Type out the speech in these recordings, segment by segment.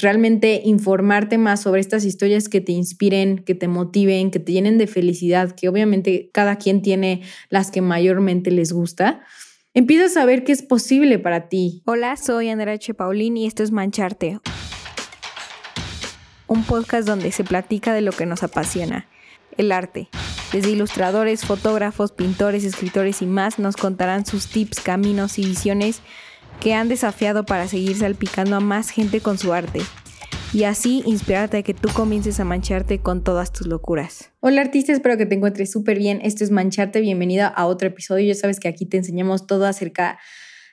realmente informarte más sobre estas historias que te inspiren, que te motiven, que te llenen de felicidad, que obviamente cada quien tiene las que mayormente les gusta, empiezas a ver que es posible para ti. Hola, soy Andrea H. Paulín y esto es Mancharte, un podcast donde se platica de lo que nos apasiona, el arte. Desde ilustradores, fotógrafos, pintores, escritores y más nos contarán sus tips, caminos y visiones que han desafiado para seguir salpicando a más gente con su arte y así inspirarte a que tú comiences a mancharte con todas tus locuras. Hola artista, espero que te encuentres súper bien. Esto es Mancharte, bienvenida a otro episodio. Ya sabes que aquí te enseñamos todo acerca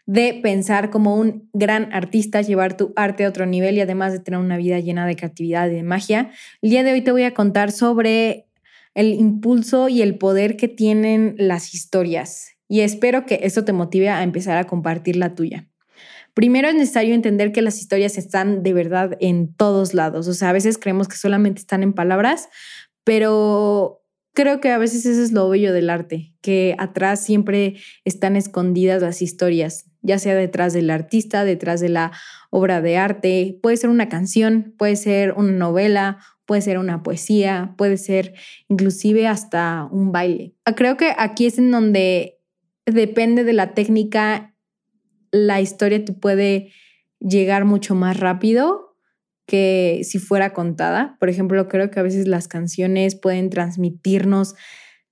de pensar como un gran artista, llevar tu arte a otro nivel y además de tener una vida llena de creatividad y de magia. El día de hoy te voy a contar sobre el impulso y el poder que tienen las historias y espero que eso te motive a empezar a compartir la tuya. Primero es necesario entender que las historias están de verdad en todos lados. O sea, a veces creemos que solamente están en palabras, pero creo que a veces eso es lo bello del arte, que atrás siempre están escondidas las historias, ya sea detrás del artista, detrás de la obra de arte. Puede ser una canción, puede ser una novela, puede ser una poesía, puede ser inclusive hasta un baile. Creo que aquí es en donde depende de la técnica la historia te puede llegar mucho más rápido que si fuera contada. Por ejemplo, creo que a veces las canciones pueden transmitirnos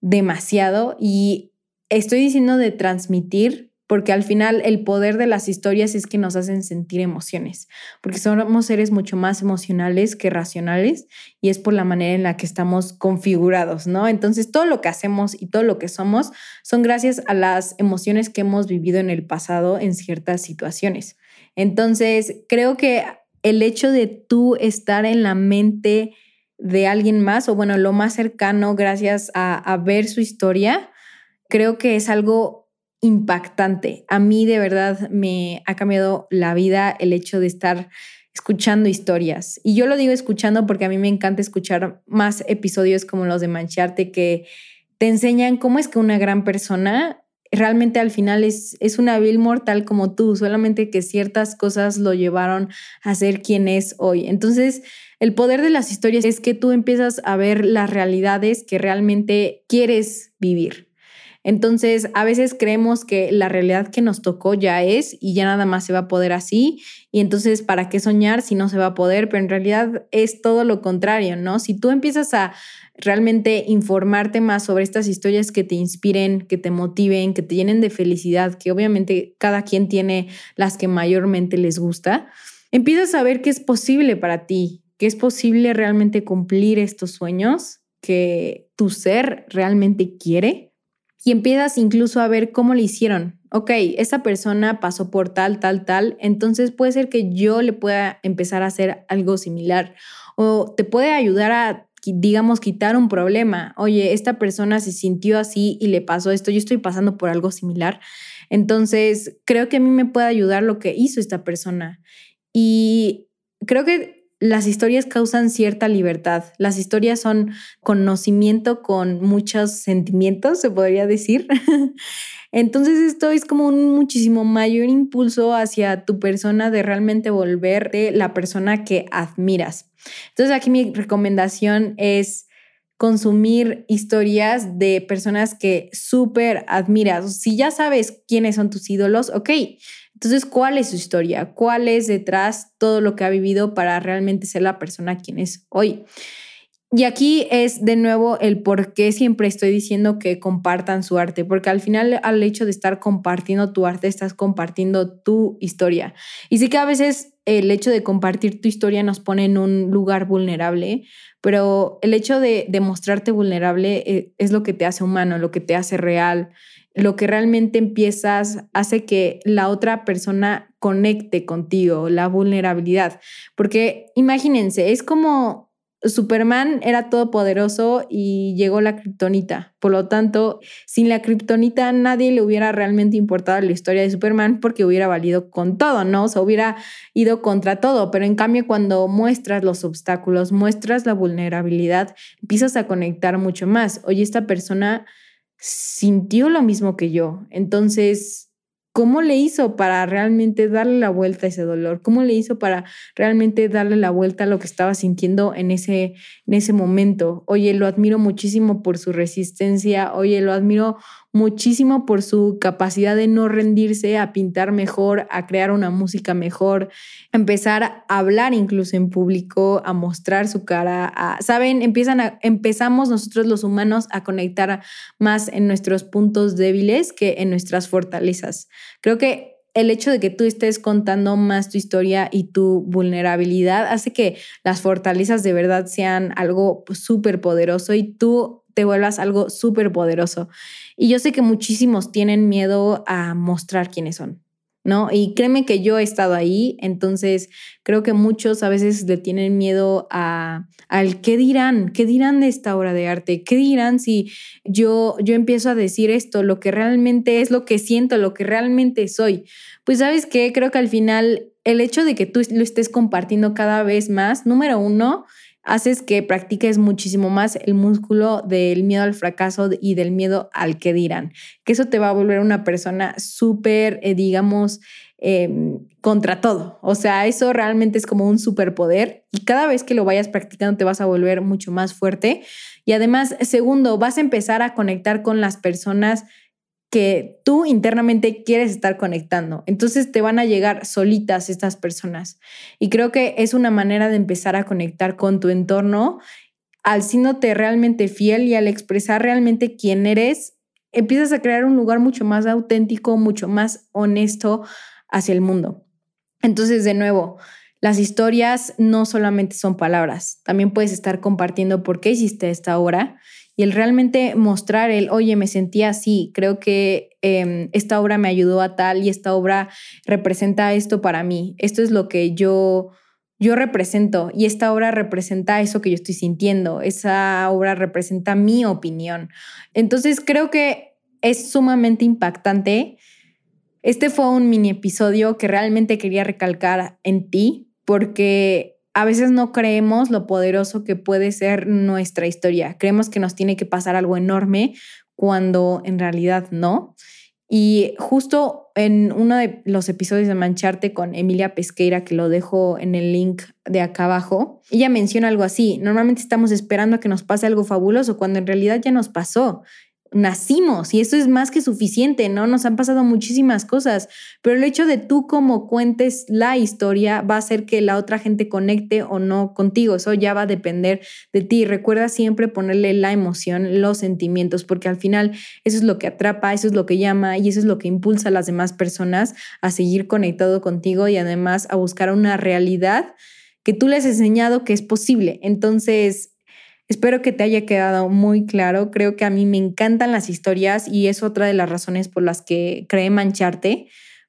demasiado y estoy diciendo de transmitir porque al final el poder de las historias es que nos hacen sentir emociones, porque somos seres mucho más emocionales que racionales y es por la manera en la que estamos configurados, ¿no? Entonces todo lo que hacemos y todo lo que somos son gracias a las emociones que hemos vivido en el pasado en ciertas situaciones. Entonces creo que el hecho de tú estar en la mente de alguien más, o bueno, lo más cercano gracias a, a ver su historia, creo que es algo impactante. A mí de verdad me ha cambiado la vida el hecho de estar escuchando historias. Y yo lo digo escuchando porque a mí me encanta escuchar más episodios como los de Mancharte que te enseñan cómo es que una gran persona realmente al final es, es una vil mortal como tú, solamente que ciertas cosas lo llevaron a ser quien es hoy. Entonces, el poder de las historias es que tú empiezas a ver las realidades que realmente quieres vivir. Entonces, a veces creemos que la realidad que nos tocó ya es y ya nada más se va a poder así. Y entonces, ¿para qué soñar si no se va a poder? Pero en realidad es todo lo contrario, ¿no? Si tú empiezas a realmente informarte más sobre estas historias que te inspiren, que te motiven, que te llenen de felicidad, que obviamente cada quien tiene las que mayormente les gusta, empiezas a ver que es posible para ti, que es posible realmente cumplir estos sueños que tu ser realmente quiere y empiezas incluso a ver cómo le hicieron. Ok, esa persona pasó por tal, tal, tal, entonces puede ser que yo le pueda empezar a hacer algo similar o te puede ayudar a, digamos, quitar un problema. Oye, esta persona se sintió así y le pasó esto, yo estoy pasando por algo similar. Entonces, creo que a mí me puede ayudar lo que hizo esta persona. Y creo que las historias causan cierta libertad. Las historias son conocimiento con muchos sentimientos, se podría decir. Entonces esto es como un muchísimo mayor impulso hacia tu persona de realmente volverte la persona que admiras. Entonces aquí mi recomendación es consumir historias de personas que súper admiras. Si ya sabes quiénes son tus ídolos, ok, entonces, ¿cuál es su historia? ¿Cuál es detrás todo lo que ha vivido para realmente ser la persona quien es hoy? Y aquí es de nuevo el por qué siempre estoy diciendo que compartan su arte, porque al final al hecho de estar compartiendo tu arte, estás compartiendo tu historia. Y sí que a veces el hecho de compartir tu historia nos pone en un lugar vulnerable, pero el hecho de, mostrarte vulnerable eh, es lo que te hace humano, lo que te hace real lo que realmente empiezas hace que la otra persona conecte contigo, la vulnerabilidad. Porque imagínense, es como Superman era todopoderoso y llegó la kriptonita. Por lo tanto, sin la kriptonita nadie le hubiera realmente importado la historia de Superman porque hubiera valido con todo, ¿no? O sea, hubiera ido contra todo. Pero en cambio, cuando muestras los obstáculos, muestras la vulnerabilidad, empiezas a conectar mucho más. Oye, esta persona sintió lo mismo que yo. Entonces, ¿Cómo le hizo para realmente darle la vuelta a ese dolor? ¿Cómo le hizo para realmente darle la vuelta a lo que estaba sintiendo en ese, en ese momento? Oye, lo admiro muchísimo por su resistencia, oye, lo admiro muchísimo por su capacidad de no rendirse, a pintar mejor, a crear una música mejor, empezar a hablar incluso en público, a mostrar su cara, a, saben, empiezan a, empezamos nosotros los humanos a conectar más en nuestros puntos débiles que en nuestras fortalezas. Creo que el hecho de que tú estés contando más tu historia y tu vulnerabilidad hace que las fortalezas de verdad sean algo súper poderoso y tú te vuelvas algo súper poderoso. Y yo sé que muchísimos tienen miedo a mostrar quiénes son, ¿no? Y créeme que yo he estado ahí, entonces creo que muchos a veces le tienen miedo a, al qué dirán, qué dirán de esta obra de arte, qué dirán si yo, yo empiezo a decir esto, lo que realmente es lo que siento, lo que realmente soy. Pues sabes qué, creo que al final el hecho de que tú lo estés compartiendo cada vez más, número uno, haces que practiques muchísimo más el músculo del miedo al fracaso y del miedo al que dirán, que eso te va a volver una persona súper, eh, digamos, em, contra todo. O sea, eso realmente es como un superpoder y cada vez que lo vayas practicando te vas a volver mucho más fuerte. Y además, segundo, vas a empezar a conectar con las personas que tú internamente quieres estar conectando. Entonces te van a llegar solitas estas personas. Y creo que es una manera de empezar a conectar con tu entorno al siéndote realmente fiel y al expresar realmente quién eres, empiezas a crear un lugar mucho más auténtico, mucho más honesto hacia el mundo. Entonces, de nuevo, las historias no solamente son palabras, también puedes estar compartiendo por qué hiciste esta obra y el realmente mostrar el, oye, me sentía así, creo que em, esta obra me ayudó a tal y esta obra representa esto para mí, esto es lo que yo, yo represento y esta obra representa eso que yo estoy sintiendo, esa obra representa mi opinión. Entonces creo que es sumamente impactante. Este fue un mini episodio que realmente quería recalcar en ti porque a veces no creemos lo poderoso que puede ser nuestra historia. Creemos que nos tiene que pasar algo enorme cuando en realidad no. Y justo en uno de los episodios de Mancharte con Emilia Pesqueira, que lo dejo en el link de acá abajo, ella menciona algo así. Normalmente estamos esperando a que nos pase algo fabuloso cuando en realidad ya nos pasó nacimos y eso es más que suficiente, ¿no? Nos han pasado muchísimas cosas, pero el hecho de tú como cuentes la historia va a hacer que la otra gente conecte o no contigo, eso ya va a depender de ti. Recuerda siempre ponerle la emoción, los sentimientos, porque al final eso es lo que atrapa, eso es lo que llama y eso es lo que impulsa a las demás personas a seguir conectado contigo y además a buscar una realidad que tú les has enseñado que es posible. Entonces, Espero que te haya quedado muy claro. Creo que a mí me encantan las historias y es otra de las razones por las que creé Mancharte,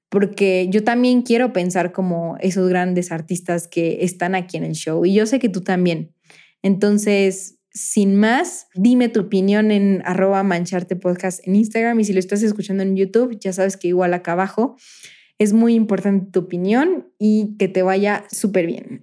porque yo también quiero pensar como esos grandes artistas que están aquí en el show y yo sé que tú también. Entonces, sin más, dime tu opinión en arroba mancharte podcast en Instagram y si lo estás escuchando en YouTube, ya sabes que igual acá abajo es muy importante tu opinión y que te vaya súper bien.